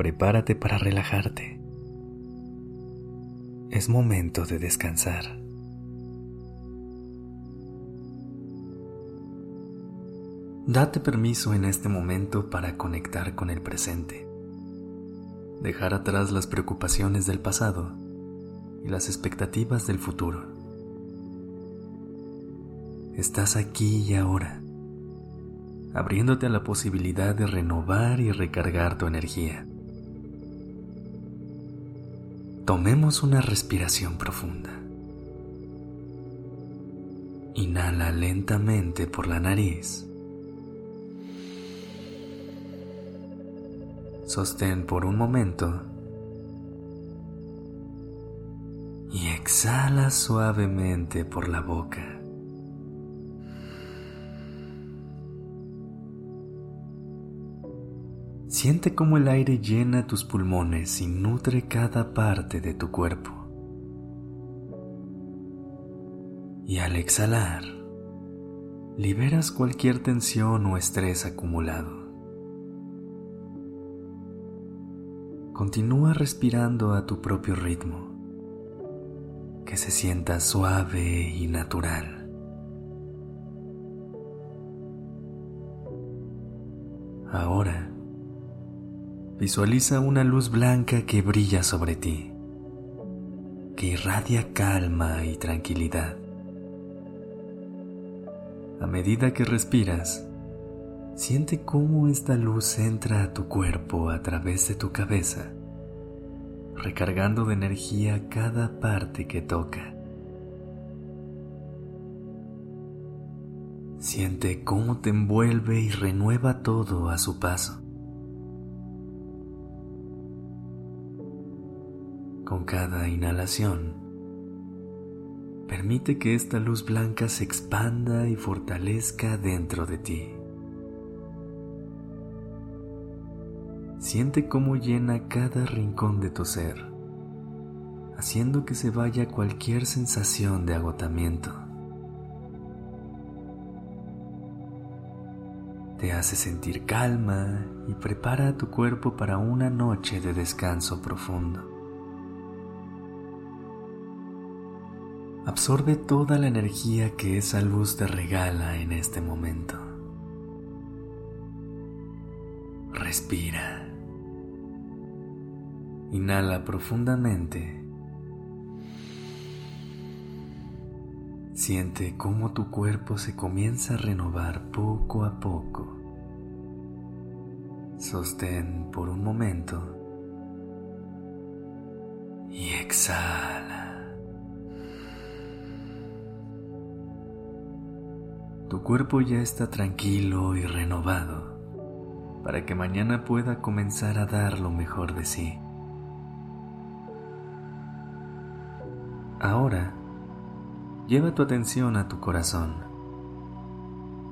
Prepárate para relajarte. Es momento de descansar. Date permiso en este momento para conectar con el presente. Dejar atrás las preocupaciones del pasado y las expectativas del futuro. Estás aquí y ahora, abriéndote a la posibilidad de renovar y recargar tu energía. Tomemos una respiración profunda. Inhala lentamente por la nariz. Sostén por un momento y exhala suavemente por la boca. Siente cómo el aire llena tus pulmones y nutre cada parte de tu cuerpo. Y al exhalar, liberas cualquier tensión o estrés acumulado. Continúa respirando a tu propio ritmo, que se sienta suave y natural. Ahora, visualiza una luz blanca que brilla sobre ti, que irradia calma y tranquilidad. A medida que respiras, Siente cómo esta luz entra a tu cuerpo a través de tu cabeza, recargando de energía cada parte que toca. Siente cómo te envuelve y renueva todo a su paso. Con cada inhalación, permite que esta luz blanca se expanda y fortalezca dentro de ti. Siente cómo llena cada rincón de tu ser, haciendo que se vaya cualquier sensación de agotamiento. Te hace sentir calma y prepara a tu cuerpo para una noche de descanso profundo. Absorbe toda la energía que esa luz te regala en este momento. Respira. Inhala profundamente. Siente cómo tu cuerpo se comienza a renovar poco a poco. Sostén por un momento y exhala. Tu cuerpo ya está tranquilo y renovado para que mañana pueda comenzar a dar lo mejor de sí. Ahora, lleva tu atención a tu corazón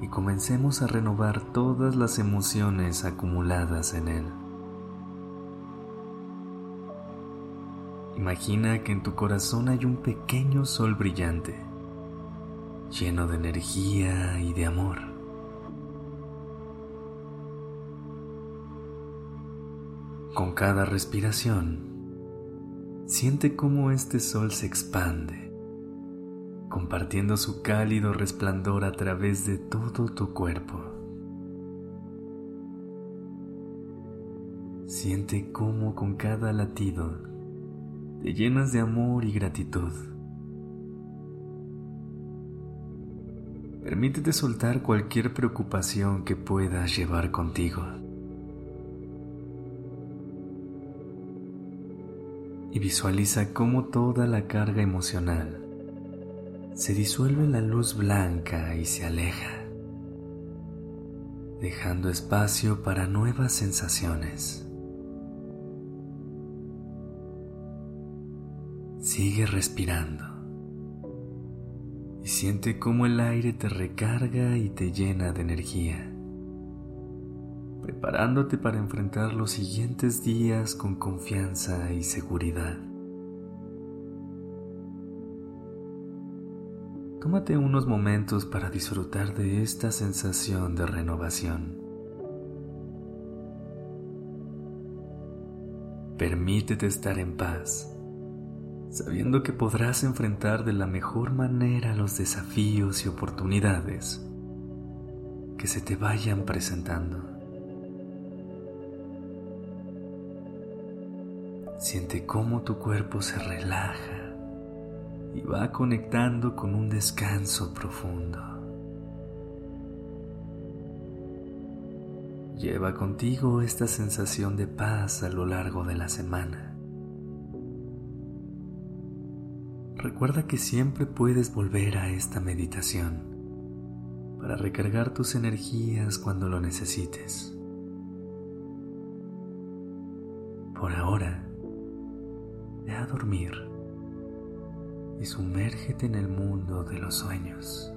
y comencemos a renovar todas las emociones acumuladas en él. Imagina que en tu corazón hay un pequeño sol brillante, lleno de energía y de amor. Con cada respiración, Siente cómo este sol se expande, compartiendo su cálido resplandor a través de todo tu cuerpo. Siente cómo con cada latido te llenas de amor y gratitud. Permítete soltar cualquier preocupación que puedas llevar contigo. y visualiza cómo toda la carga emocional se disuelve en la luz blanca y se aleja, dejando espacio para nuevas sensaciones. Sigue respirando siente cómo el aire te recarga y te llena de energía, preparándote para enfrentar los siguientes días con confianza y seguridad. Tómate unos momentos para disfrutar de esta sensación de renovación. Permítete estar en paz sabiendo que podrás enfrentar de la mejor manera los desafíos y oportunidades que se te vayan presentando. Siente cómo tu cuerpo se relaja y va conectando con un descanso profundo. Lleva contigo esta sensación de paz a lo largo de la semana. Recuerda que siempre puedes volver a esta meditación para recargar tus energías cuando lo necesites. Por ahora, ve a dormir y sumérgete en el mundo de los sueños.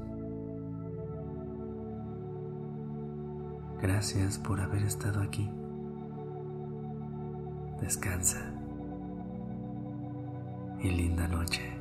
Gracias por haber estado aquí. Descansa y linda noche.